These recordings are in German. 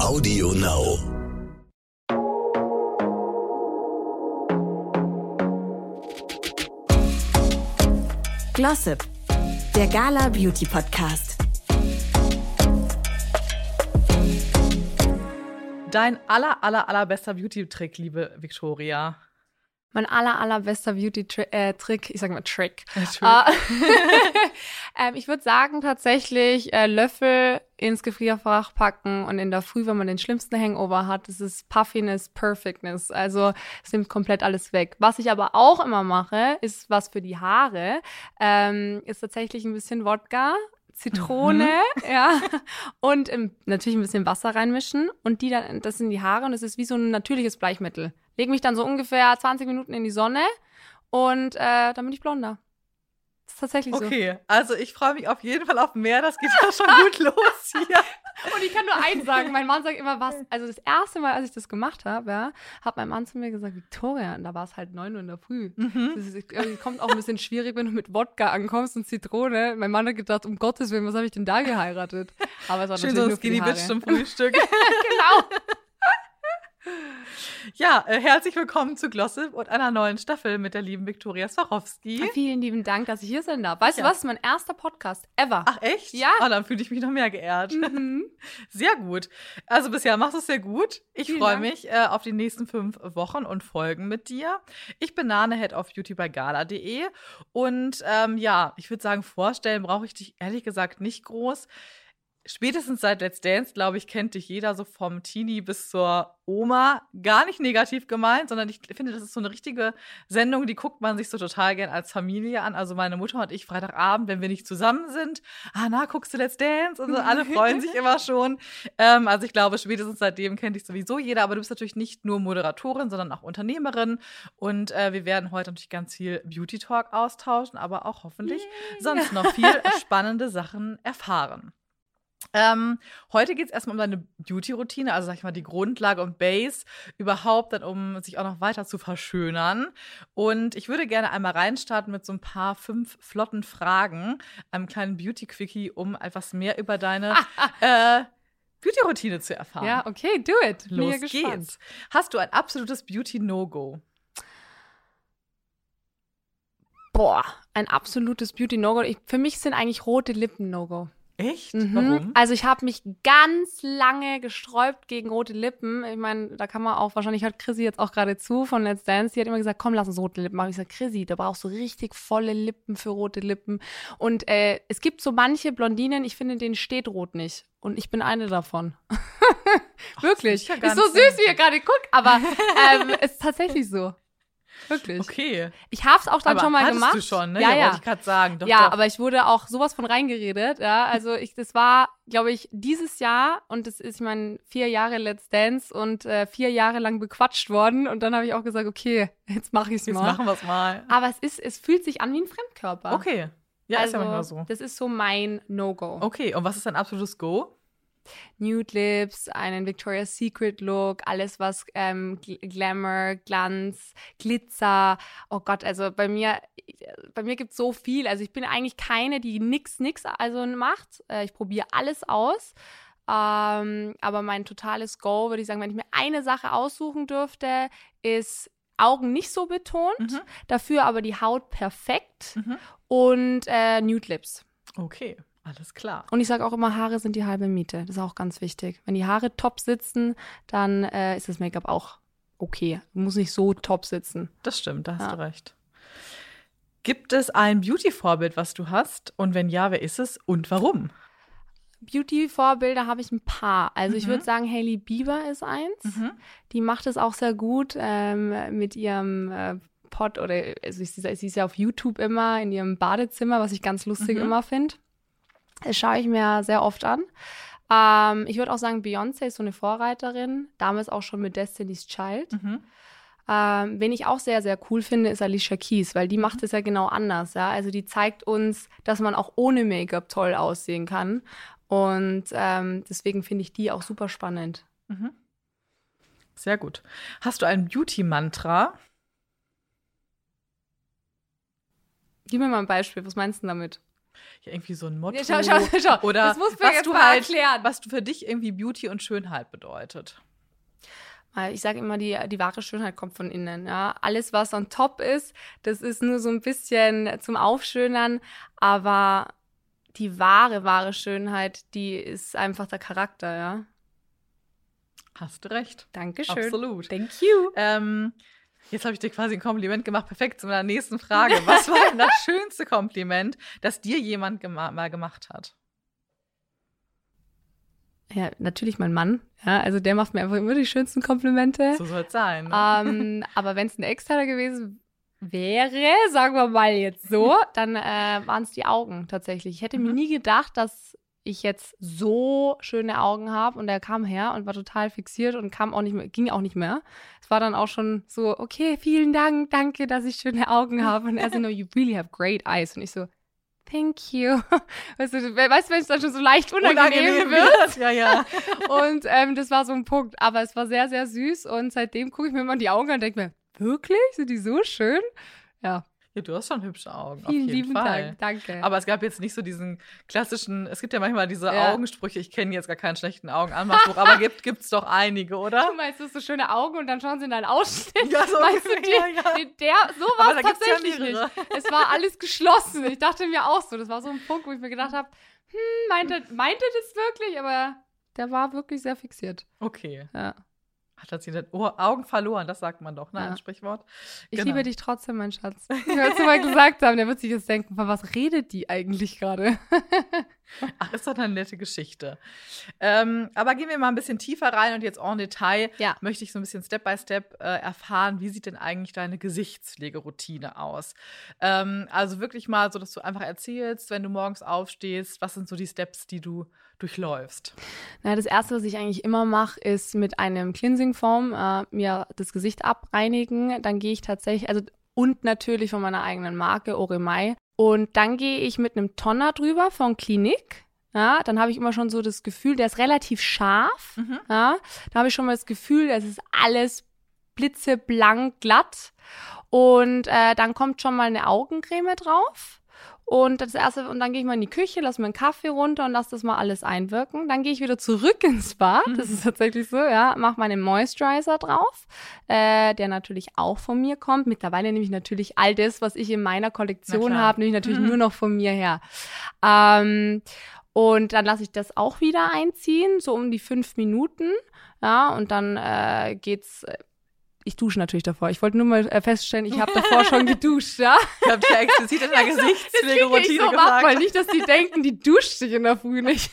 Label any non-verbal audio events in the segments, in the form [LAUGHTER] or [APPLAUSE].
Audio Now. Glossip, der Gala Beauty Podcast. Dein aller, aller, allerbester Beauty-Trick, liebe Victoria. Mein aller, allerbester Beauty-Trick, äh, Trick, ich sag mal Trick. Trick. Äh, [LAUGHS] ähm, ich würde sagen tatsächlich äh, Löffel ins Gefrierfach packen und in der Früh, wenn man den schlimmsten Hangover hat, das ist Puffiness, Perfectness. Also es nimmt komplett alles weg. Was ich aber auch immer mache, ist was für die Haare, ähm, ist tatsächlich ein bisschen Wodka, Zitrone, [LAUGHS] ja, und ähm, natürlich ein bisschen Wasser reinmischen und die dann, das in die Haare und es ist wie so ein natürliches Bleichmittel. Leg mich dann so ungefähr 20 Minuten in die Sonne und äh, dann bin ich blonder. Das ist tatsächlich so. Okay, also ich freue mich auf jeden Fall auf mehr. Das geht ja schon gut [LAUGHS] los hier. Und ich kann nur eins sagen, mein Mann sagt immer was. Also das erste Mal, als ich das gemacht habe, ja, hat mein Mann zu mir gesagt, Victoria, und da war es halt 9 Uhr in der Früh. Mhm. Das ist, kommt auch ein bisschen schwierig, wenn du mit Wodka ankommst und Zitrone. Mein Mann hat gedacht, um Gottes Willen, was habe ich denn da geheiratet? Aber es war Schön natürlich so nur Skinny. Bitch zum Frühstück. [LAUGHS] genau. Ja, äh, herzlich willkommen zu Glossip und einer neuen Staffel mit der lieben Victoria Swarovski. Vielen lieben Dank, dass ich hier sein darf. Weißt Ja. du was? Mein erster Podcast ever. Ach echt? Ja. Ah, dann fühle ich mich noch mehr geehrt. Mhm. [LAUGHS] Sehr gut. Also bisher machst du es sehr gut. Ich freue mich äh, auf die nächsten fünf Wochen und Folgen mit dir. Ich bin Nane, Head of Beauty bei gala.de. Und ähm, ja, ich würde sagen, vorstellen brauche ich dich ehrlich gesagt nicht groß. Spätestens seit Let's Dance, glaube ich, kennt dich jeder so vom Teenie bis zur Oma. Gar nicht negativ gemeint, sondern ich finde, das ist so eine richtige Sendung, die guckt man sich so total gern als Familie an. Also meine Mutter und ich Freitagabend, wenn wir nicht zusammen sind, ah, na, guckst du Let's Dance? Und so, alle freuen sich [LAUGHS] immer schon. Ähm, also ich glaube, spätestens seitdem kennt dich sowieso jeder, aber du bist natürlich nicht nur Moderatorin, sondern auch Unternehmerin. Und äh, wir werden heute natürlich ganz viel Beauty Talk austauschen, aber auch hoffentlich sonst noch viel [LAUGHS] spannende Sachen erfahren. Ähm, heute geht es erstmal um deine Beauty-Routine, also sag ich mal die Grundlage und Base überhaupt, dann um sich auch noch weiter zu verschönern. Und ich würde gerne einmal reinstarten mit so ein paar fünf flotten Fragen, einem kleinen Beauty-Quickie, um etwas mehr über deine [LAUGHS] äh, Beauty-Routine zu erfahren. Ja, okay, do it. Los gespannt. geht's. Hast du ein absolutes Beauty-No-Go? Boah, ein absolutes Beauty-No-Go. Für mich sind eigentlich rote Lippen No-Go. Echt? Mhm. Warum? Also ich habe mich ganz lange gesträubt gegen rote Lippen. Ich meine, da kann man auch, wahrscheinlich hört Chrissy jetzt auch gerade zu von Let's Dance. Die hat immer gesagt, komm, lass uns rote Lippen machen. Ich sage, Chrissy, da brauchst du richtig volle Lippen für rote Lippen. Und äh, es gibt so manche Blondinen, ich finde, denen steht rot nicht. Und ich bin eine davon. [LAUGHS] Wirklich. das ist ja ist so süß, wie ihr gerade guckt, aber [LAUGHS] ähm, es ist tatsächlich so. Wirklich. Okay. Ich habe es auch dann aber schon mal gemacht. du schon, ne? Ja, ja. wollte ich gerade sagen. Doch, ja, doch. aber ich wurde auch sowas von reingeredet. Ja, also ich, das war, glaube ich, dieses Jahr und das ist, ich meine, vier Jahre Let's Dance und äh, vier Jahre lang bequatscht worden und dann habe ich auch gesagt, okay, [LAUGHS] jetzt mache ich es Jetzt mal. machen wir es mal. Aber es ist, es fühlt sich an wie ein Fremdkörper. Okay. Ja, ist ja manchmal so. Das ist so mein No-Go. Okay, und was ist dein absolutes Go? Nude Lips, einen Victoria's Secret Look, alles was ähm, Gl Glamour, Glanz, Glitzer. Oh Gott, also bei mir, bei mir gibt es so viel. Also ich bin eigentlich keine, die nix, nix also macht. Äh, ich probiere alles aus. Ähm, aber mein totales Go, würde ich sagen, wenn ich mir eine Sache aussuchen dürfte, ist Augen nicht so betont, Mhm. dafür aber die Haut perfekt Mhm. und äh, Nude Lips. Okay, alles klar. Und ich sage auch immer, Haare sind die halbe Miete. Das ist auch ganz wichtig. Wenn die Haare top sitzen, dann äh, ist das Make-up auch okay. Muss nicht so top sitzen. Das stimmt, da hast Ja. du recht. Gibt es ein Beauty-Vorbild, was du hast? Und wenn ja, wer ist es und warum? Beauty-Vorbilder habe ich ein paar. Also ich Mhm. würde sagen, Hailey Bieber ist eins. Die macht es auch sehr gut ähm, mit ihrem äh, Pod oder also ich, sie ist ja auf YouTube immer in ihrem Badezimmer, was ich ganz lustig Mhm. immer finde. Das schaue ich mir sehr oft an. Ähm, ich würde auch sagen, Beyoncé ist so eine Vorreiterin, damals auch schon mit Destiny's Child. Mhm. Ähm, wen ich auch sehr, sehr cool finde, ist Alicia Keys, weil die macht es ja genau anders. Ja? Also die zeigt uns, dass man auch ohne Make-up toll aussehen kann. Und ähm, deswegen finde ich die auch super spannend. Mhm. Sehr gut. Hast du ein Beauty-Mantra? Gib mir mal ein Beispiel, was meinst du damit? Ja, irgendwie so ein Motto. Ja, schau, schau, schau. [LAUGHS] Oder das muss mir was du mal halt, erklären. was für dich irgendwie Beauty und Schönheit bedeutet. Ich sage immer, die, die wahre Schönheit kommt von innen. Ja? Alles, was on top ist, das ist nur so ein bisschen zum Aufschönern, aber die wahre, wahre Schönheit, die ist einfach der Charakter, ja. Hast du recht. Dankeschön. Absolut. Thank you. Ähm, jetzt habe ich dir quasi ein Kompliment gemacht. Perfekt zu meiner nächsten Frage. Was war denn das [LAUGHS] schönste Kompliment, das dir jemand gema mal gemacht hat? Ja, natürlich mein Mann. Ja, also der macht mir einfach immer die schönsten Komplimente. So soll es sein. Ne? ähm, aber wenn es ein externer gewesen wäre, sagen wir mal jetzt so, dann äh, waren es die Augen tatsächlich. Ich hätte mir Mhm. nie gedacht, dass ich jetzt so schöne Augen habe und er kam her und war total fixiert und kam auch nicht mehr, ging auch nicht mehr. Es war dann auch schon so, okay, vielen Dank, danke, dass ich schöne Augen habe. Und er so, no, you really have great eyes. Und ich so, thank you. [LAUGHS] Weißt du, weißt wenn es dann schon so leicht unangenehm, wird? Ja, ja. [LAUGHS] Und ähm, das war so ein Punkt. Aber es war sehr, sehr süß. Und seitdem gucke ich mir immer in die Augen an und denke mir, wirklich? Sind die so schön? Ja, ja. Du hast schon hübsche Augen. auf vielen jeden lieben Fall. Dank. Danke. Aber es gab jetzt nicht so diesen klassischen, es gibt ja manchmal diese Ja. Augensprüche, ich kenne jetzt gar keinen schlechten Augenanmachspruch, aber [LAUGHS] gibt gibt's doch einige, oder? du meinst, du hast so schöne Augen und dann schauen sie in deinen Ausschnitt. [LAUGHS] Ja, so Meinst du die, ja. die- der, so war es ja tatsächlich mehrere. nicht. Es war alles geschlossen. Ich dachte mir auch so. Das war so ein Punkt, wo ich mir gedacht habe, hm, meinte, meinte das wirklich? Aber der war wirklich sehr fixiert. Okay. Ja. Hat er sie den Ohr, Augen verloren, das sagt man doch, ne? Ja. Ein Sprichwort. Ich Genau. liebe dich trotzdem, mein Schatz. Ich werde es mal gesagt haben. Der wird sich jetzt denken, von was redet die eigentlich gerade? [LAUGHS] Ach, ist doch eine nette Geschichte. Ähm, aber gehen wir mal ein bisschen tiefer rein und jetzt en Detail Ja. möchte ich so ein bisschen Step by Step äh, erfahren, wie sieht denn eigentlich deine Gesichtspflegeroutine aus? Ähm, also wirklich mal so, dass du einfach erzählst, wenn du morgens aufstehst, was sind so die Steps, die du durchläufst? Na, das erste, was ich eigentlich immer mache, ist mit einem Cleansing Foam äh, mir das Gesicht abreinigen. Dann gehe ich tatsächlich, also und natürlich von meiner eigenen Marke Oremai. Und dann gehe ich mit einem Tonner drüber von Klinik. Ja, dann habe ich immer schon so das Gefühl, der ist relativ scharf. Mhm. Ja, da habe ich schon mal das Gefühl, es ist alles blitzeblank glatt. Und äh, dann kommt schon mal eine Augencreme drauf. Und das erste, und dann gehe ich mal in die Küche, lasse mir einen Kaffee runter und lasse das mal alles einwirken. Dann gehe ich wieder zurück [LAUGHS] ins Bad. Das ist tatsächlich so, ja. Mache meinen Moisturizer drauf, äh, der natürlich auch von mir kommt. Mittlerweile nehme ich natürlich all das, was ich in meiner Kollektion habe, nehme ich natürlich Mhm. nur noch von mir her. Ähm, und dann lasse ich das auch wieder einziehen, so um die fünf Minuten. Ja, und dann äh, geht's. Ich dusche natürlich davor. Ich wollte nur mal äh, feststellen, ich habe davor schon geduscht, ja. [LAUGHS] Ich habe ja explizit in der ich [LAUGHS] Gesichtspflegeroutine so gefragt. weil nicht, dass die denken, die duscht sich in der Früh nicht.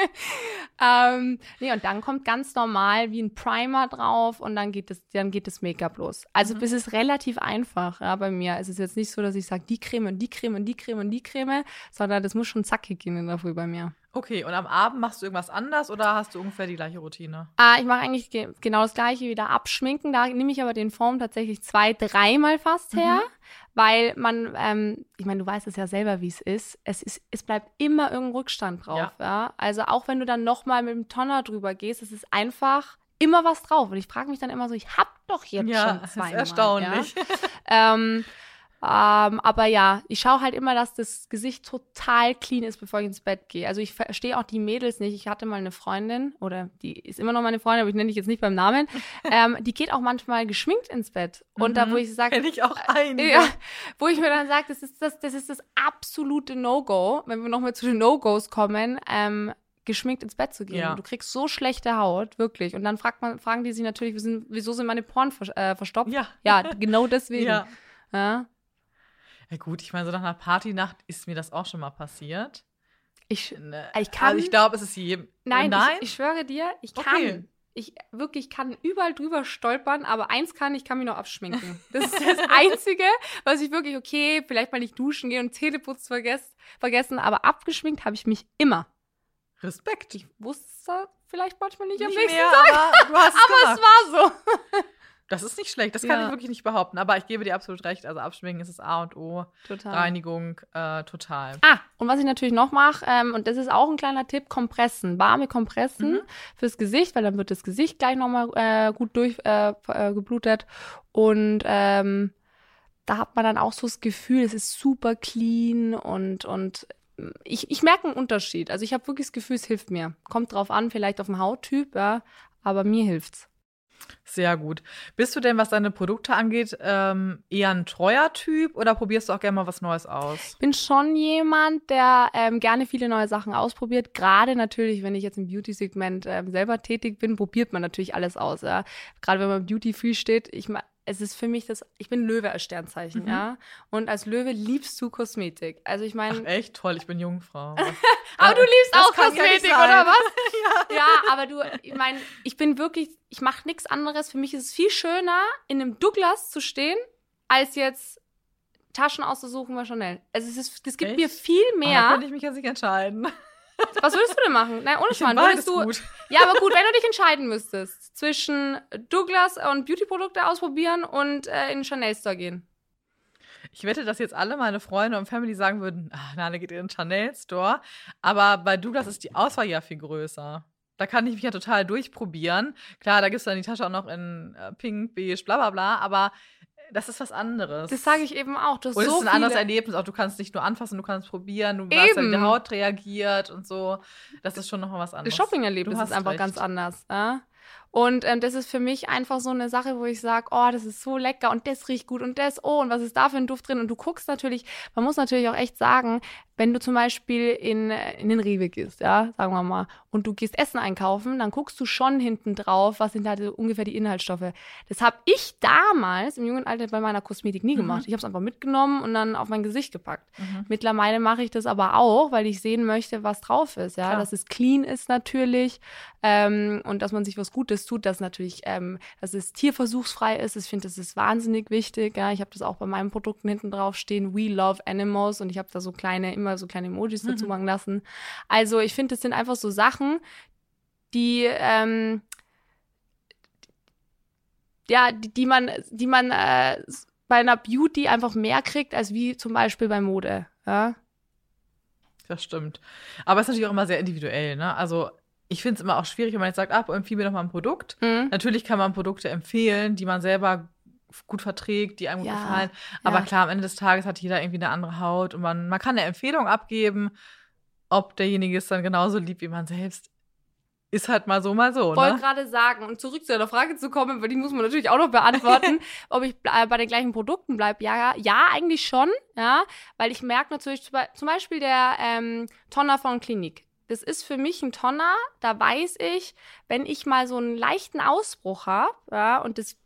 [LAUGHS] ähm, nee, und dann kommt ganz normal wie ein Primer drauf und dann geht das, dann geht das Make-up los. Also Mhm. es ist relativ einfach, ja, bei mir. Es ist jetzt nicht so, dass ich sage, die Creme und die Creme und die Creme und die Creme, sondern das muss schon zackig gehen in der Früh bei mir. Okay, und am Abend machst du irgendwas anders oder hast du ungefähr die gleiche Routine? Ah, ich mache eigentlich ge genau das gleiche, wieder abschminken. Da nehme ich aber den Form tatsächlich zwei, dreimal fast her, Mhm. weil man, ähm, ich meine, du weißt es ja selber, wie es ist. Es ist, es bleibt immer irgendein Rückstand drauf. Ja. Also auch wenn du dann nochmal mit dem Tonner drüber gehst, es ist einfach immer was drauf. Und ich frage mich dann immer so, ich hab doch jetzt ja, schon das [LAUGHS] ist zweimal. erstaunlich. Ja? ähm, ähm, aber ja, ich schaue halt immer, dass das Gesicht total clean ist, bevor ich ins Bett gehe. Also ich verstehe auch die Mädels nicht. Ich hatte mal eine Freundin, oder die ist immer noch meine Freundin, aber ich nenne dich jetzt nicht beim Namen. [LAUGHS] ähm, die geht auch manchmal geschminkt ins Bett. Und da, wo ich sage, ich auch einige. ja, wo ich mir dann sage, das ist das, das ist das absolute No-Go, wenn wir nochmal zu den No-Gos kommen, ähm, geschminkt ins Bett zu gehen. Ja. Du kriegst so schlechte Haut, wirklich. Und dann fragt man, fragen die sich natürlich, wieso sind, meine Poren vers äh, verstopft? Ja. ja, genau deswegen. [LAUGHS] Ja. Ja. Ja gut, ich meine, so nach einer Partynacht ist mir das auch schon mal passiert. Ich, Ne, Ich kann- Also ich glaube, es ist jedem. nein, nein? Ich, ich schwöre dir, ich kann. Okay. Ich wirklich kann überall drüber stolpern, aber eins kann, ich kann mich noch abschminken. Das ist das [LAUGHS] Einzige, was ich wirklich, okay, vielleicht mal nicht duschen gehen und Zähneputz vergess, vergessen, aber abgeschminkt habe ich mich immer. Respekt. Ich wusste vielleicht manchmal nicht, am Nicht nächsten mehr, Tag, aber [LAUGHS] aber es war so. [LAUGHS] Das ist nicht schlecht, das kann Ja. ich wirklich nicht behaupten. Aber ich gebe dir absolut recht. Also Abschminken ist das A und O. Total. Reinigung, äh, total. Ah, und was ich natürlich noch mache, ähm, und das ist auch ein kleiner Tipp, Kompressen, warme Kompressen Mhm. fürs Gesicht, weil dann wird das Gesicht gleich nochmal äh, gut durchgeblutet. Äh, äh, und ähm, da hat man dann auch so das Gefühl, es ist super clean und, und ich, ich merke einen Unterschied. Also ich habe wirklich das Gefühl, es hilft mir. Kommt drauf an, vielleicht auf den Hauttyp, ja, aber mir hilft's. Sehr gut. Bist du denn, was deine Produkte angeht, ähm, eher ein treuer Typ oder probierst du auch gerne mal was Neues aus? Ich bin schon jemand, der ähm, gerne viele neue Sachen ausprobiert. Gerade natürlich, wenn ich jetzt im Beauty-Segment ähm, selber tätig bin, probiert man natürlich alles aus. Ja? Gerade wenn man Beauty-Free steht, ich es ist für mich das, ich bin Löwe als Sternzeichen, mhm. ja. Und als Löwe liebst du Kosmetik. Also ich meine. Echt toll, ich bin Jungfrau. [LAUGHS] aber du liebst auch Kosmetik, oder was? [LAUGHS] ja. ja, aber du, ich meine, ich bin wirklich, ich mache nichts anderes. Für mich ist es viel schöner, in einem Douglas zu stehen, als jetzt Taschen auszusuchen bei Chanel. Also es ist, das gibt Echt? mir viel mehr. da könnte ich mich ja nicht entscheiden. Was würdest du denn machen? Nein, ohne Schmarrn. Würdest du. Gut. Ja, aber gut, wenn du dich entscheiden müsstest zwischen Douglas und Beauty-Produkte ausprobieren und äh, in den Chanel-Store gehen. Ich wette, dass jetzt alle meine Freunde und Family sagen würden, ah, Nane geht in den Chanel-Store. Aber bei Douglas ist die Auswahl ja viel größer. Da kann ich mich ja total durchprobieren. Klar, da gibt es dann die Tasche auch noch in äh, Pink, Beige, bla bla bla. Aber das ist was anderes. Das sage ich eben auch. Du hast und so es ist ein anderes Erlebnis. Auch du kannst nicht nur anfassen, du kannst probieren, du weißt, wie die Haut reagiert und so. Das ist schon nochmal was anderes. Das Shopping-Erlebnis ist einfach recht. ganz anders. Äh? Und ähm, das ist für mich einfach so eine Sache, wo ich sage, oh, das ist so lecker und das riecht gut und das, oh, und was ist da für ein Duft drin? Und du guckst natürlich, man muss natürlich auch echt sagen, wenn du zum Beispiel in, in den Rewe gehst, ja, sagen wir mal, und du gehst Essen einkaufen, dann guckst du schon hinten drauf, was sind da die, ungefähr die Inhaltsstoffe. Das habe ich damals im jungen Alter bei meiner Kosmetik nie mhm. gemacht. Ich habe es einfach mitgenommen und dann auf mein Gesicht gepackt. Mhm. Mittlerweile mache ich das aber auch, weil ich sehen möchte, was drauf ist, ja, Klar. dass es clean ist natürlich ähm, und dass man sich was Gutes tut, dass natürlich, ähm, dass es tierversuchsfrei ist. Ich finde, das ist wahnsinnig wichtig. Ja, ich habe das auch bei meinen Produkten hinten drauf stehen. We love animals und ich habe da so kleine immer so kleine Emojis dazu mhm. machen lassen. Also ich finde, das sind einfach so Sachen, die ähm, ja, die, die man, die man äh, bei einer Beauty einfach mehr kriegt, als wie zum Beispiel bei Mode. Ja? Das stimmt. Aber es ist natürlich auch immer sehr individuell, ne? Also ich finde es immer auch schwierig, wenn man jetzt sagt, ah, empfehle mir doch mal ein Produkt. Mhm. Natürlich kann man Produkte empfehlen, die man selber gut verträgt, die einem ja, gut gefallen. Aber ja. klar, am Ende des Tages hat jeder irgendwie eine andere Haut und man, man kann eine Empfehlung abgeben, ob derjenige es dann genauso liebt wie man selbst. Ist halt mal so, mal so. Ich wollte ne? gerade sagen, um zurück zu der Frage zu kommen, weil die muss man natürlich auch noch beantworten, [LAUGHS] ob ich bei den gleichen Produkten bleibe. Ja, ja, eigentlich schon, ja, weil ich merke natürlich zum Beispiel der ähm, Tonner von Klinik. Das ist für mich ein Tonner, da weiß ich, wenn ich mal so einen leichten Ausbruch habe, ja, und das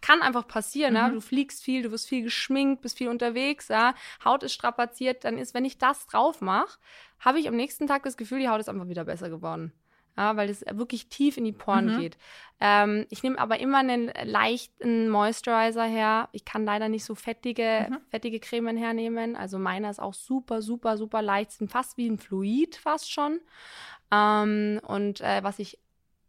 kann einfach passieren, mhm. ja. Du fliegst viel, du wirst viel geschminkt, bist viel unterwegs, ja. Haut ist strapaziert, dann ist, wenn ich das drauf mache, habe ich am nächsten Tag das Gefühl, die Haut ist einfach wieder besser geworden. Ja, weil es wirklich tief in die Poren mhm. geht. Ähm, ich nehme aber immer einen leichten Moisturizer her. Ich kann leider nicht so fettige, mhm. fettige Cremen hernehmen. Also meiner ist auch super, super, super leicht. Sind fast wie ein Fluid, fast schon. Ähm, und äh, was ich,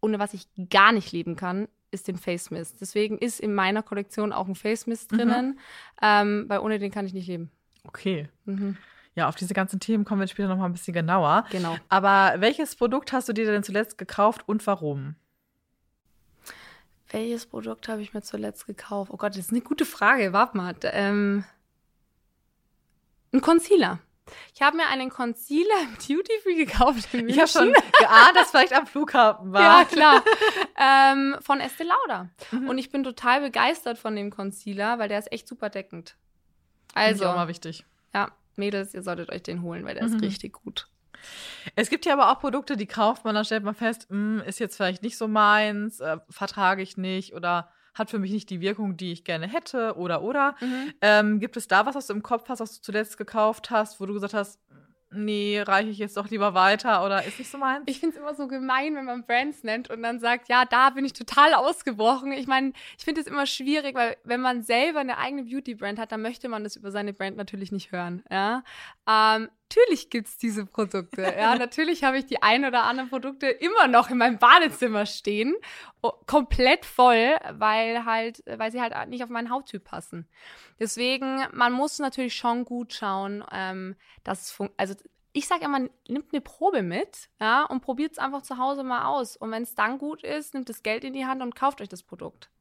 ohne was ich gar nicht lieben kann, ist den Face Mist. Deswegen ist in meiner Kollektion auch ein Face Mist mhm. drinnen, mhm. ähm, weil ohne den kann ich nicht leben. Okay. Mhm. Ja, auf diese ganzen Themen kommen wir später noch mal ein bisschen genauer. Genau. Aber welches Produkt hast du dir denn zuletzt gekauft und warum? Welches Produkt habe ich mir zuletzt gekauft? Oh Gott, das ist eine gute Frage. Warte mal. Ähm, ein Concealer. Ich habe mir einen Concealer im Duty Free gekauft. [LAUGHS] Ich habe schon geahnt, dass vielleicht am Flughafen war. Ja, klar. [LAUGHS] ähm, von Estee Lauder. Mhm. Und ich bin total begeistert von dem Concealer, weil der ist echt super deckend. Also. auch mal wichtig. Ja, Mädels, ihr solltet euch den holen, weil der mhm. ist richtig gut. Es gibt ja aber auch Produkte, die kauft man, dann stellt man fest, mh, hm, ist jetzt vielleicht nicht so meins, äh, vertrage ich nicht oder hat für mich nicht die Wirkung, die ich gerne hätte oder oder. Mhm. Ähm, gibt es da was, was du im Kopf hast, was du zuletzt gekauft hast, wo du gesagt hast, nee, reiche ich jetzt doch lieber weiter oder ist nicht so meins? Ich finde es immer so gemein, wenn man Brands nennt und dann sagt, ja, da bin ich total ausgebrochen. Ich meine, ich finde es immer schwierig, weil wenn man selber eine eigene Beauty-Brand hat, dann möchte man das über seine Brand natürlich nicht hören. Ja? Ähm, natürlich gibt es diese Produkte. Ja, natürlich habe ich die ein oder anderen Produkte immer noch in meinem Badezimmer stehen, komplett voll, weil halt, weil sie halt nicht auf meinen Hauttyp passen. Deswegen, man muss natürlich schon gut schauen, ähm, dass es also ich sage immer, nimmt eine Probe mit, ja, und probiert es einfach zu Hause mal aus. Und wenn es dann gut ist, nimmt das Geld in die Hand und kauft euch das Produkt.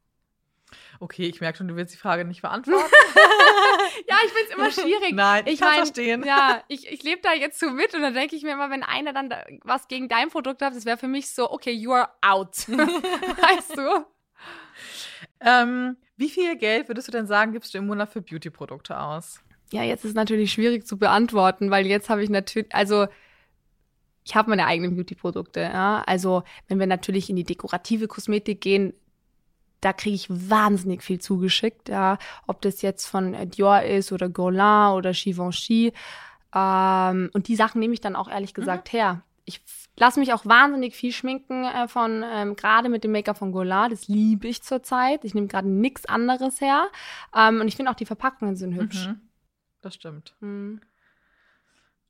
Okay, ich merke schon, du willst die Frage nicht beantworten. [LAUGHS] ja, ich finde es immer schwierig. Nein, ich, ich kann mein, verstehen. Ja, ich, ich lebe da jetzt so mit und dann denke ich mir immer, wenn einer dann da was gegen dein Produkt hat, das wäre für mich so, okay, you are out. [LAUGHS] weißt du? Ähm, wie viel Geld würdest du denn sagen, gibst du im Monat für Beauty-Produkte aus? Ja, jetzt ist natürlich schwierig zu beantworten, weil jetzt habe ich natürlich, also ich habe meine eigenen Beauty-Produkte. Ja? Also wenn wir natürlich in die dekorative Kosmetik gehen, da kriege ich wahnsinnig viel zugeschickt. Ja? Ob das jetzt von Dior ist oder Guerlain oder Givenchy. Ähm, und die Sachen nehme ich dann auch ehrlich gesagt mhm. her. Ich lasse mich auch wahnsinnig viel schminken äh, von, ähm, gerade mit dem Make-up von Guerlain. Das liebe ich zurzeit. Ich nehme gerade nichts anderes her. Ähm, und ich finde auch die Verpackungen sind hübsch. Mhm. Das stimmt. Mhm.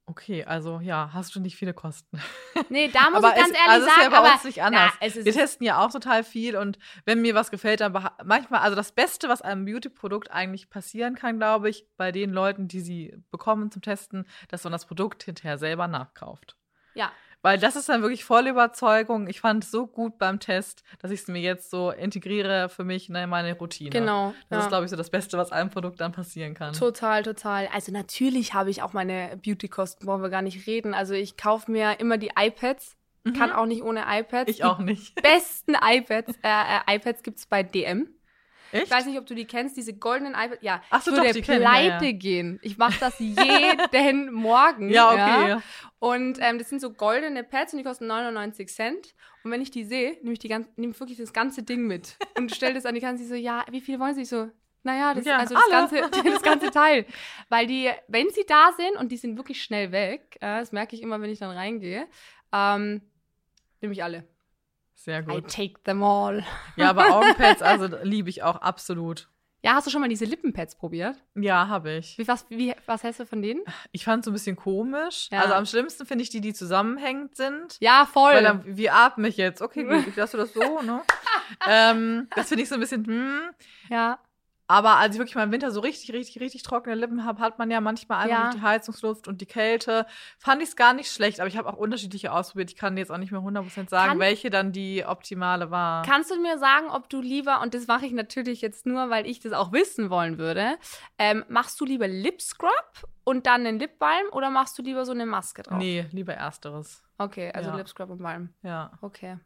Okay, also ja, hast du nicht viele Kosten. Nee, da [LAUGHS] muss aber ich ganz es, ehrlich also sagen, ist ja bei aber uns nicht anders. Na, Wir testen ja auch total viel und wenn mir was gefällt, dann manchmal, also das Beste, was einem Beauty-Produkt eigentlich passieren kann, glaube ich, bei den Leuten, die sie bekommen zum Testen, dass man das Produkt hinterher selber nachkauft. ja, Weil das ist dann wirklich voll Überzeugung. Ich fand es so gut beim Test, dass ich es mir jetzt so integriere für mich in meine Routine. genau. Das ja. ist, glaube ich, so das Beste, was einem Produkt dann passieren kann. Total, total. Also natürlich habe ich auch meine Beauty-Kosten, brauchen wir gar nicht reden. Also ich kaufe mir immer die iPads. Kann auch nicht ohne iPads. Mhm. Ich die auch nicht. besten iPads, äh, äh, iPads gibt's bei DM. Echt? Ich weiß nicht, ob du die kennst, diese goldenen iPads. Ja, Ach so, ich würde doch, die kenn ich, ja, pleite ja. gehen. Ich mache das jeden [LAUGHS] Morgen. Ja, okay. Und ähm, das sind so goldene Pads und die kosten 99 Cent. Und wenn ich die sehe, nehme ich die ganz, nehme ich wirklich das ganze Ding mit und stelle das an die Kanzlerin. Sie so, ja, wie viele wollen Sie? Ich so, naja, das, Ja, also das ganze, [LAUGHS] das ganze Teil. Weil die, wenn sie da sind und die sind wirklich schnell weg, äh, das merke ich immer, wenn ich dann reingehe, ähm, nehme ich alle. Sehr I gut. take them all. [LAUGHS] Ja, aber Augenpads, [LAUGHS] also liebe ich auch absolut. Ja, hast du schon mal diese Lippenpads probiert? Ja, habe ich. Wie, was, wie, was hältst du von denen? Ich fand es so ein bisschen komisch. Ja. Also am schlimmsten finde ich die, die zusammenhängend sind. Ja, voll. Weil dann, wie atme ich jetzt? Okay, [LAUGHS] gut, ich lasse das so, ne? ähm, das finde ich so ein bisschen, hm. ja. Aber als ich wirklich mal im Winter so richtig, richtig, richtig trockene Lippen habe, hat man ja manchmal einfach Ja. die Heizungsluft und die Kälte. Fand ich es gar nicht schlecht, aber ich habe auch unterschiedliche ausprobiert. Ich kann jetzt auch nicht mehr 100% sagen, Kann- welche dann die optimale war. Kannst du mir sagen, ob du lieber, und das mache ich natürlich jetzt nur, weil ich das auch wissen wollen würde, ähm, machst du lieber Lip Scrub und dann einen Lipbalm oder machst du lieber so eine Maske drauf? Nee, lieber ersteres. Okay, also Ja. Lip Scrub und Balm. Ja. Okay.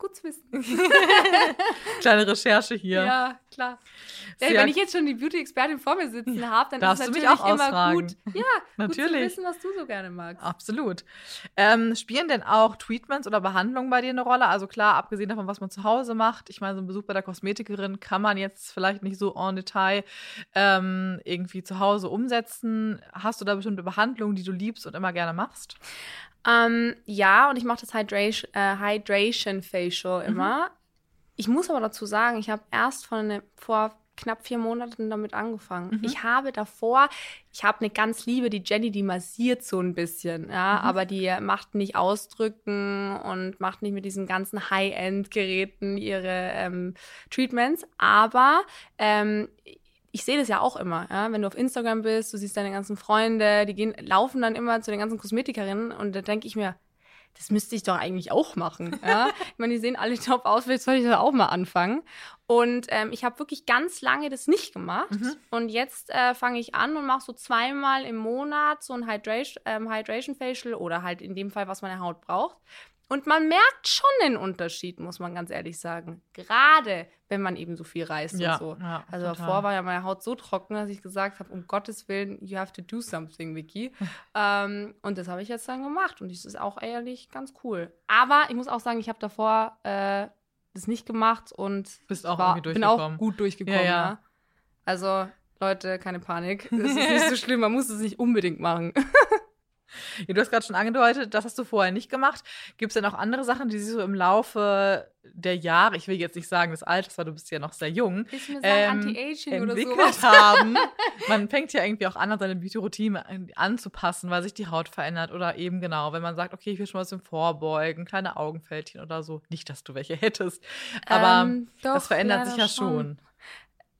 Gut zu wissen. [LAUGHS] Kleine Recherche hier. Ja, klar. Sehr- wenn ich jetzt schon die Beauty-Expertin vor mir sitzen habe, dann Darfst ist du es natürlich auch immer ausfragen. gut. Ja, gut zu Natürlich. wissen, was du so gerne magst. Absolut. Ähm, spielen denn auch Treatments oder Behandlungen bei dir eine Rolle? Also klar, abgesehen davon, was man zu Hause macht. Ich meine, so ein Besuch bei der Kosmetikerin kann man jetzt vielleicht nicht so en Detail ähm, irgendwie zu Hause umsetzen. Hast du da bestimmte Behandlungen, die du liebst und immer gerne machst? Ähm, ja, und ich mache das Hydration, äh, Hydration Facial immer. Ich muss aber dazu sagen, ich habe erst vor, eine, vor knapp vier Monaten damit angefangen. Mhm. Ich habe davor, ich habe eine ganz liebe, die Jenny, die massiert so ein bisschen, ja, Mhm. aber die macht nicht ausdrücken und macht nicht mit diesen ganzen High-End-Geräten ihre ähm, Treatments. Aber ähm, ich sehe das ja auch immer, ja? wenn du auf Instagram bist, du siehst deine ganzen Freunde, die gehen, laufen dann immer zu den ganzen Kosmetikerinnen und da denke ich mir, das müsste ich doch eigentlich auch machen. [LAUGHS] Ja? ich meine, die sehen alle top aus, vielleicht soll ich das auch mal anfangen. Und ähm, ich habe wirklich ganz lange das nicht gemacht. Mhm. Und jetzt äh, fange ich an und mache so zweimal im Monat so ein Hydration, ähm, Hydration Facial oder halt in dem Fall, was meine Haut braucht. Und man merkt schon den Unterschied, muss man ganz ehrlich sagen. Gerade wenn man eben so viel reist Ja, und so. ja, also total. davor war ja meine Haut so trocken, dass ich gesagt habe, um Gottes Willen, you have to do something, Vicky. [LAUGHS] ähm, und das habe ich jetzt dann gemacht. Und das ist auch ehrlich ganz cool. Aber ich muss auch sagen, ich habe davor äh, das nicht gemacht und Bist auch war, irgendwie bin auch gut durchgekommen. Ja. Also, Leute, keine Panik. [LAUGHS] Das ist nicht so schlimm, man muss es nicht unbedingt machen. [LAUGHS] Ja, du hast gerade schon angedeutet, das hast du vorher nicht gemacht. Gibt es denn auch andere Sachen, die sich so im Laufe der Jahre, ich will jetzt nicht sagen des Alters, weil du bist ja noch sehr jung, Ähm, Anti-Aging oder sowas? [LAUGHS] haben. [LAUGHS] Man fängt ja irgendwie auch an, seine Beauty-Routine an- anzupassen, weil sich die Haut verändert oder eben genau, wenn man sagt, okay, ich will schon mal ein bisschen vorbeugen, kleine Augenfältchen oder so. Nicht, dass du welche hättest, aber Ähm, das doch, verändert leider sich ja schon.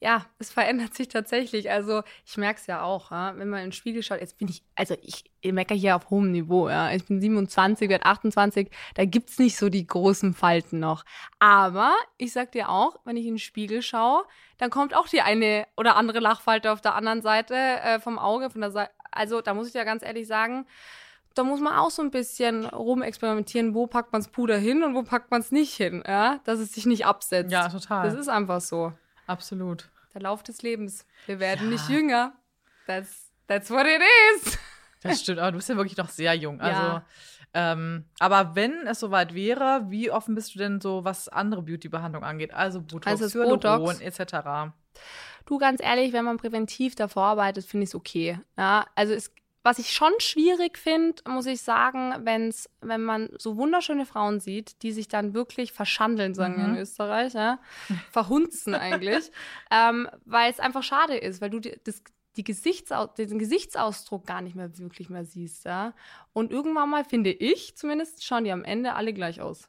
Ja, es verändert sich tatsächlich. Also ich merke es ja auch, ja, wenn man in den Spiegel schaut, jetzt bin ich, also ich, ich meckere hier auf hohem Niveau, ja. Ich bin 27, werde 28, da gibt's nicht so die großen Falten noch. Aber ich sag dir auch, wenn ich in den Spiegel schaue, dann kommt auch die eine oder andere Lachfalte auf der anderen Seite äh, vom Auge, von der Seite. Also da muss ich ja ganz ehrlich sagen, da muss man auch so ein bisschen rumexperimentieren, wo packt man's Puder hin und wo packt man's nicht hin, ja, dass es sich nicht absetzt. Ja, total. Das ist einfach so. Absolut. Der Lauf des Lebens. Wir werden ja. nicht jünger. That's, that's what it is. Das stimmt, aber du bist ja wirklich noch sehr jung. Also, ja. ähm, aber wenn es soweit wäre, wie offen bist du denn so, was andere Beauty-Behandlung angeht? Also Botox, also Hyaluron etc. Du, ganz ehrlich, wenn man präventiv davor arbeitet, finde ich es okay. Ja, also es, was ich schon schwierig finde, muss ich sagen, wenn's, wenn man so wunderschöne Frauen sieht, die sich dann wirklich verschandeln, sagen wir mhm. in Österreich, ja? [LAUGHS] verhunzen eigentlich, ähm, weil es einfach schade ist, weil du das, die Gesichtsaus den Gesichtsausdruck gar nicht mehr wirklich mehr siehst. Ja? Und irgendwann mal, finde ich zumindest, schauen die am Ende alle gleich aus.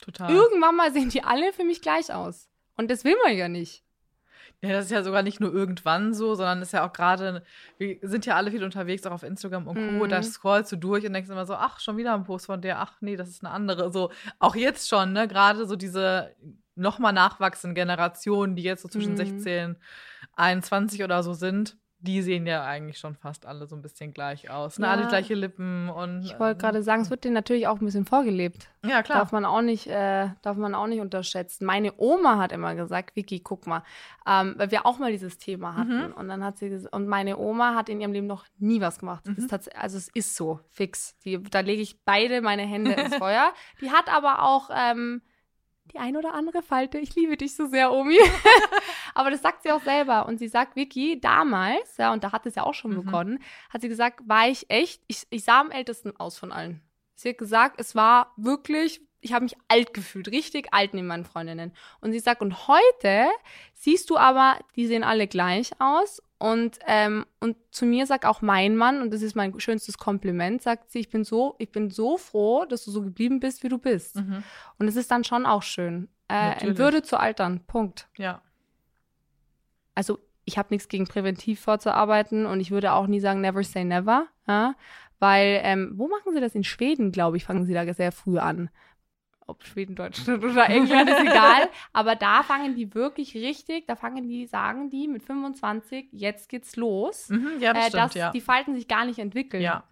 Total. Irgendwann mal sehen die alle für mich gleich aus. Und das will man ja nicht. Ja, das ist ja sogar nicht nur irgendwann so, sondern ist ja auch gerade, wir sind ja alle viel unterwegs, auch auf Instagram und Co. Mhm. Da scrollst du durch und denkst immer so, ach, schon wieder ein Post von der, ach nee, das ist eine andere. So, auch jetzt schon, ne? Gerade so diese nochmal nachwachsenden Generationen, die jetzt so zwischen mhm. 16, 21 oder so sind die sehen ja eigentlich schon fast alle so ein bisschen gleich aus. Ne? Ja. Alle gleiche Lippen und. Ich wollte gerade sagen, es wird denen natürlich auch ein bisschen vorgelebt. Ja, klar. Darf man auch nicht, äh, darf man auch nicht unterschätzen. Meine Oma hat immer gesagt, Vicky, guck mal, ähm, weil wir auch mal dieses Thema hatten. Mhm. Und dann hat sie und meine Oma hat in ihrem Leben noch nie was gemacht. Mhm. also es ist so, fix. Die, da lege ich beide meine Hände ins Feuer. Die hat aber auch ähm, die ein oder andere Falte. Ich liebe dich so sehr, Omi. [LAUGHS] Aber das sagt sie auch selber. Und sie sagt, Vicky, damals, ja, und da hat es ja auch schon mhm. begonnen, hat sie gesagt, war ich echt, ich, ich sah am ältesten aus von allen. Sie hat gesagt, es war wirklich, ich habe mich alt gefühlt, richtig alt neben meinen Freundinnen. Und sie sagt, und heute siehst du aber, die sehen alle gleich aus und, ähm, und zu mir sagt auch mein Mann, und das ist mein schönstes Kompliment, sagt sie, ich bin so, ich bin so froh, dass du so geblieben bist, wie du bist. Mhm. Und es ist dann schon auch schön. Äh, in Würde zu altern. Punkt. Ja. Also ich habe nichts gegen präventiv vorzuarbeiten und ich würde auch nie sagen, never say never. Ja? Weil, ähm, wo machen sie das? In Schweden, glaube ich, fangen sie da sehr früh an ob Schweden, Deutschland oder England, ist egal. [LAUGHS] Aber da fangen die wirklich richtig, da fangen die, sagen die mit 25, jetzt geht's los. Mhm, ja, das äh, stimmt, dass ja. die Falten sich gar nicht entwickeln. Ja.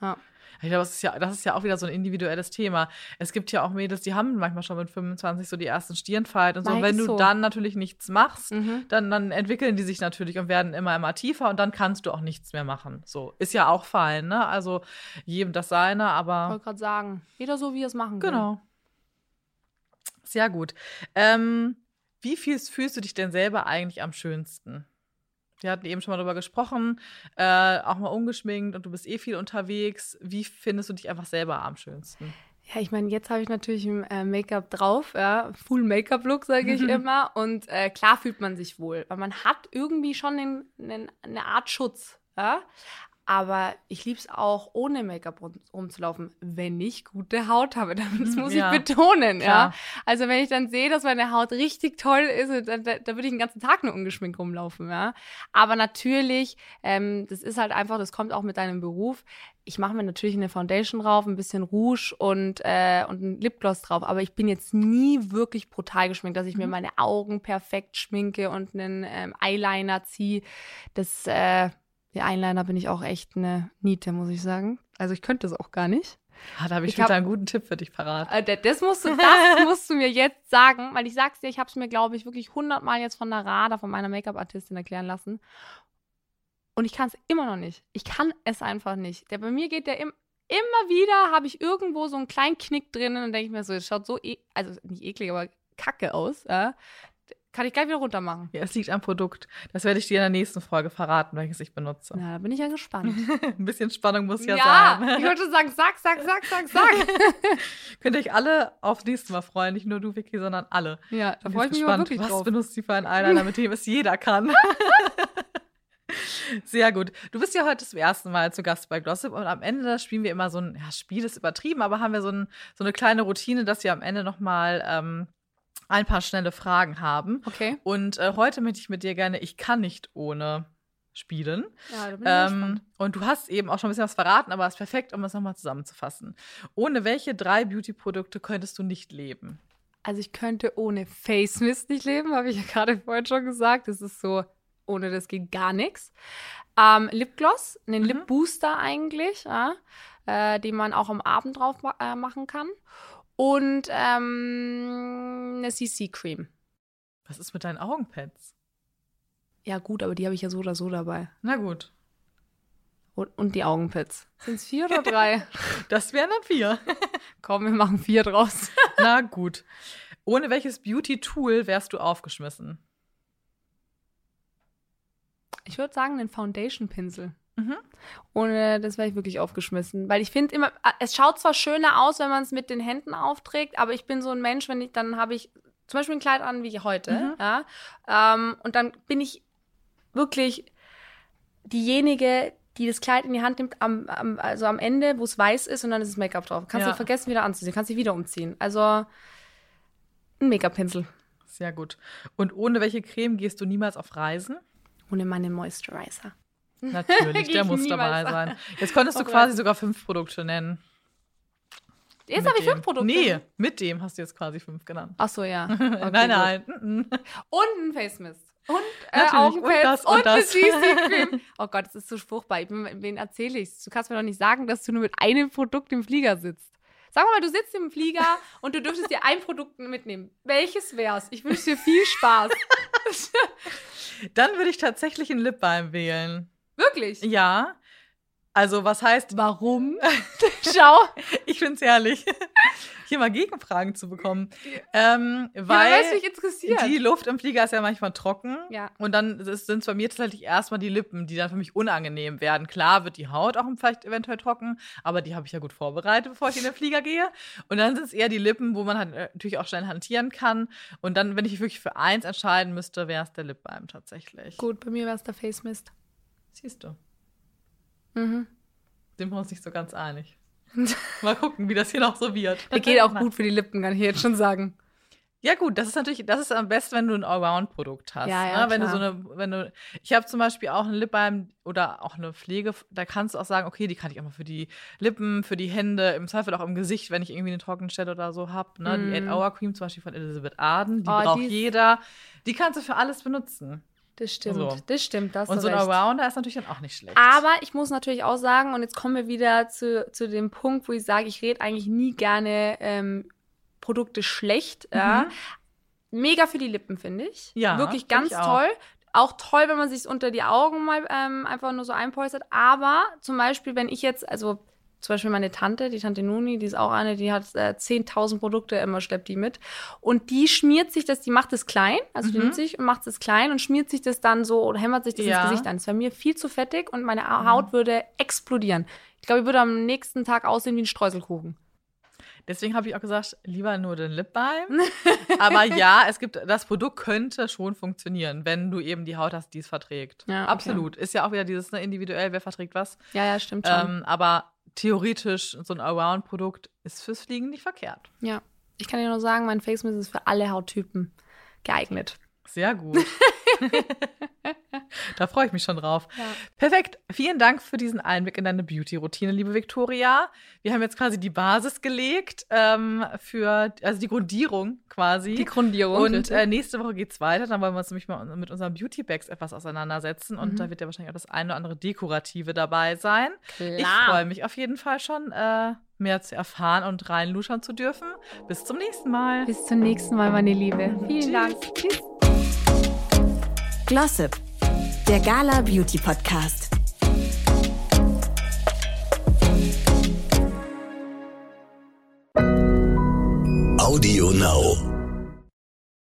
ja. Ich glaube, das ist, ja, das ist ja auch wieder so ein individuelles Thema. Es gibt ja auch Mädels, die haben manchmal schon mit 25 so die ersten Stirnfalten und so. Und wenn du so. dann natürlich nichts machst, mhm. dann, dann entwickeln die sich natürlich und werden immer, immer tiefer und dann kannst du auch nichts mehr machen. So, ist ja auch fein, ne? Also jedem das seine, aber. Ich wollte gerade sagen, jeder so, wie er es machen kann. Genau. Sehr gut. Ähm, wie viel fühlst du dich denn selber eigentlich am schönsten? Wir hatten eben schon mal darüber gesprochen, äh, auch mal ungeschminkt und du bist eh viel unterwegs. Wie findest du dich einfach selber am schönsten? Ja, ich meine, jetzt habe ich natürlich ein äh, Make-up drauf, ja, Full Make-up-Look, sage ich immer. Und äh, klar fühlt man sich wohl, weil man hat irgendwie schon den, den, eine Art Schutz. Ja? Aber ich liebe es auch, ohne Make-up rumzulaufen, wenn ich gute Haut habe. [LAUGHS] Das muss ja, ich betonen, klar. ja. Also wenn ich dann sehe, dass meine Haut richtig toll ist, dann, da, da würde ich den ganzen Tag nur ungeschminkt rumlaufen, ja. Aber natürlich, ähm, das ist halt einfach, das kommt auch mit deinem Beruf. Ich mache mir natürlich eine Foundation drauf, ein bisschen Rouge und, äh, und ein Lipgloss drauf. Aber ich bin jetzt nie wirklich brutal geschminkt, dass ich mhm. mir meine Augen perfekt schminke und einen ähm, Eyeliner ziehe. Das, äh, die Eyeliner bin ich auch echt eine Niete, muss ich sagen. Also ich könnte das auch gar nicht. Ah, da habe ich, ich wieder hab, einen guten Tipp für dich parat. Äh, das, musst du, das [LAUGHS] musst du mir jetzt sagen, weil ich sag's dir, ich habe es mir, glaube ich, wirklich hundertmal jetzt von der Rada, von meiner Make-up-Artistin erklären lassen. Und ich kann es immer noch nicht. Ich kann es einfach nicht. Der bei mir geht der im, immer wieder, habe ich irgendwo so einen kleinen Knick drinnen und denke ich mir so, es schaut so, e also nicht eklig, aber kacke aus. Ja? Kann ich gleich wieder runter machen. Ja, es liegt am Produkt. Das werde ich dir in der nächsten Folge verraten, welches ich benutze. Na, da bin ich ja gespannt. [LAUGHS] Ein bisschen Spannung muss ja, ja sein. ich wollte sagen, sag, sag, sag, sag, sag. [LAUGHS] Könnt ihr euch alle aufs nächste Mal freuen. Nicht nur du, Vicky, sondern alle. Ja, da freue ich mich gespannt, wirklich Was drauf. benutzt sie für einen Eyeliner, mit dem es jeder kann? [LAUGHS] Sehr gut. Du bist ja heute zum ersten Mal zu Gast bei Glossip und am Ende spielen wir immer so ein, ja, Spiel ist übertrieben, aber haben wir so, ein, so eine kleine Routine, dass wir am Ende nochmal ähm, ein paar schnelle Fragen haben. Okay. Und äh, heute möchte ich mit dir gerne Ich kann nicht ohne spielen. Ja, da bin ich Ähm, und du hast eben auch schon ein bisschen was verraten, aber es ist perfekt, um es nochmal zusammenzufassen. Ohne welche drei Beauty-Produkte könntest du nicht leben? Also ich könnte ohne Face Mist nicht leben, habe ich ja gerade vorhin schon gesagt. Das ist so, ohne das geht gar nichts. Ähm, Lipgloss, einen Mhm. Lip Booster eigentlich, ja, äh, den man auch am Abend drauf ma äh, machen kann. Und ähm, eine CC Cream. Was ist mit deinen Augenpads? Ja gut, aber die habe ich ja so oder so dabei. Na gut, Und, und die Augenpads. Sind es vier oder [LAUGHS] drei? das wären dann vier. [LAUGHS] Komm, wir machen vier draus. [LAUGHS] Na gut. Ohne welches Beauty-Tool wärst du aufgeschmissen? Ich würde sagen, einen Foundation-Pinsel. Mhm. Ohne das wäre ich wirklich aufgeschmissen. Weil ich finde immer, es schaut zwar schöner aus, wenn man es mit den Händen aufträgt, aber ich bin so ein Mensch, wenn ich, dann habe ich zum Beispiel ein Kleid an wie heute, Mhm. ja, ähm, und dann bin ich wirklich diejenige, die das Kleid in die Hand nimmt, am, am, also am Ende, wo es weiß ist und dann ist das Make-up drauf. Kannst Ja. du vergessen, wieder anzuziehen, kannst dich wieder umziehen. Also ein Make-up-Pinsel. Sehr gut. Und ohne welche Creme gehst du niemals auf Reisen? Ohne meinen Moisturizer. Natürlich, [LAUGHS] der ich muss dabei an. sein. Jetzt konntest du Oh quasi sogar fünf Produkte nennen. Jetzt habe ich fünf Produkte. Nee, mit dem hast du jetzt quasi fünf genannt. Ach so, ja. [LAUGHS] Okay, nein, nein. Und ein Face Mist. Und äh, Augenpads und das, und und, das. CC-Creme. [LAUGHS] Oh Gott, das ist so furchtbar. Ich wen erzähle ich's? Du kannst mir doch nicht sagen, dass du nur mit einem Produkt im Flieger sitzt. Sag mal, du sitzt im Flieger und du dürftest dir ein Produkt mitnehmen. Welches wär's? Ich wünsche dir viel Spaß. Dann würde ich tatsächlich einen Lip Balm wählen. Wirklich? Ja. Also, was heißt, Warum? [LAUGHS] Schau. ich finde es herrlich, [LAUGHS] hier mal Gegenfragen zu bekommen. Ähm, Ja, weil es interessiert. die Luft im Flieger ist ja manchmal trocken. Ja. Und dann sind es bei mir tatsächlich erstmal die Lippen, die dann für mich unangenehm werden. Klar wird die Haut auch vielleicht eventuell trocken, aber die habe ich ja gut vorbereitet, bevor ich in den Flieger gehe. Und dann sind es eher die Lippen, wo man halt äh, natürlich auch schnell hantieren kann. Und dann, wenn ich wirklich für eins entscheiden müsste, wäre es der Lip Balm tatsächlich. Gut, bei mir wär's der Face Mist. Siehst du, Mhm. sind wir uns nicht so ganz einig. [LAUGHS] Mal gucken, wie das hier noch so wird. Der geht auch gut für die Lippen, kann ich jetzt schon sagen. Ja gut, das ist natürlich, das ist am besten, wenn du ein Allround-Produkt hast. Ja, ja, ne? Wenn du so klar. eine, wenn du, ich habe zum Beispiel auch einen Lip Balm oder auch eine Pflege, da kannst du auch sagen, okay, die kann ich auch mal für die Lippen, für die Hände, im Zweifel auch im Gesicht, wenn ich irgendwie eine Trockenstelle oder so habe. Ne? Die Mhm. 8 Hour Cream zum Beispiel von Elizabeth Arden, die Oh, braucht die jeder. Die kannst du für alles benutzen. Das stimmt. So. Das stimmt, das Und so ein Allrounder ist natürlich dann auch nicht schlecht. Aber ich muss natürlich auch sagen, und jetzt kommen wir wieder zu, zu dem Punkt, wo ich sage, ich rede eigentlich nie gerne ähm, Produkte schlecht. Ja. Mega für die Lippen, finde ich. Mhm. Ja, Wirklich ganz auch. toll. Auch toll, wenn man sich unter die Augen mal ähm, einfach nur so einpolstert. Aber zum Beispiel, wenn ich jetzt, also zum Beispiel meine Tante, die Tante Nuni, die ist auch eine, die hat äh, 10.000 Produkte immer, schleppt die mit. Und die schmiert sich das, die macht es klein, also die Mhm. nimmt sich und macht es klein und schmiert sich das dann so oder hämmert sich das Ja. ins Gesicht an. Das wäre mir viel zu fettig und meine Mhm. Haut würde explodieren. Ich glaube, ich würde am nächsten Tag aussehen wie ein Streuselkuchen. Deswegen habe ich auch gesagt, lieber nur den Lip Balm. [LAUGHS] Aber ja, es gibt, das Produkt könnte schon funktionieren, wenn du eben die Haut hast, die es verträgt. Ja, okay. Absolut. Ist ja auch wieder dieses ne, individuell, wer verträgt was. Ja, ja, stimmt schon. Ähm, aber theoretisch, so ein Allround-Produkt ist fürs Fliegen nicht verkehrt. ja. Ich kann dir nur sagen, mein Face Mist ist für alle Hauttypen geeignet. Sehr gut. [LAUGHS] [LAUGHS] da freue ich mich schon drauf. Ja. Perfekt. Vielen Dank für diesen Einblick in deine Beauty-Routine, liebe Viktoria. Wir haben jetzt quasi die Basis gelegt ähm, für, also die Grundierung quasi. Die Grundierung. Und äh, nächste Woche geht's weiter. Dann wollen wir uns nämlich mal mit unseren Beauty-Bags etwas auseinandersetzen. Und Mhm. da wird ja wahrscheinlich auch das eine oder andere Dekorative dabei sein. Ich Klar. freue mich auf jeden Fall schon, äh, mehr zu erfahren und reinluschern zu dürfen. Bis zum nächsten Mal. Bis zum nächsten Mal, meine Liebe. Vielen Tschüss. Dank. Tschüss. Glossip, der Gala Beauty Podcast.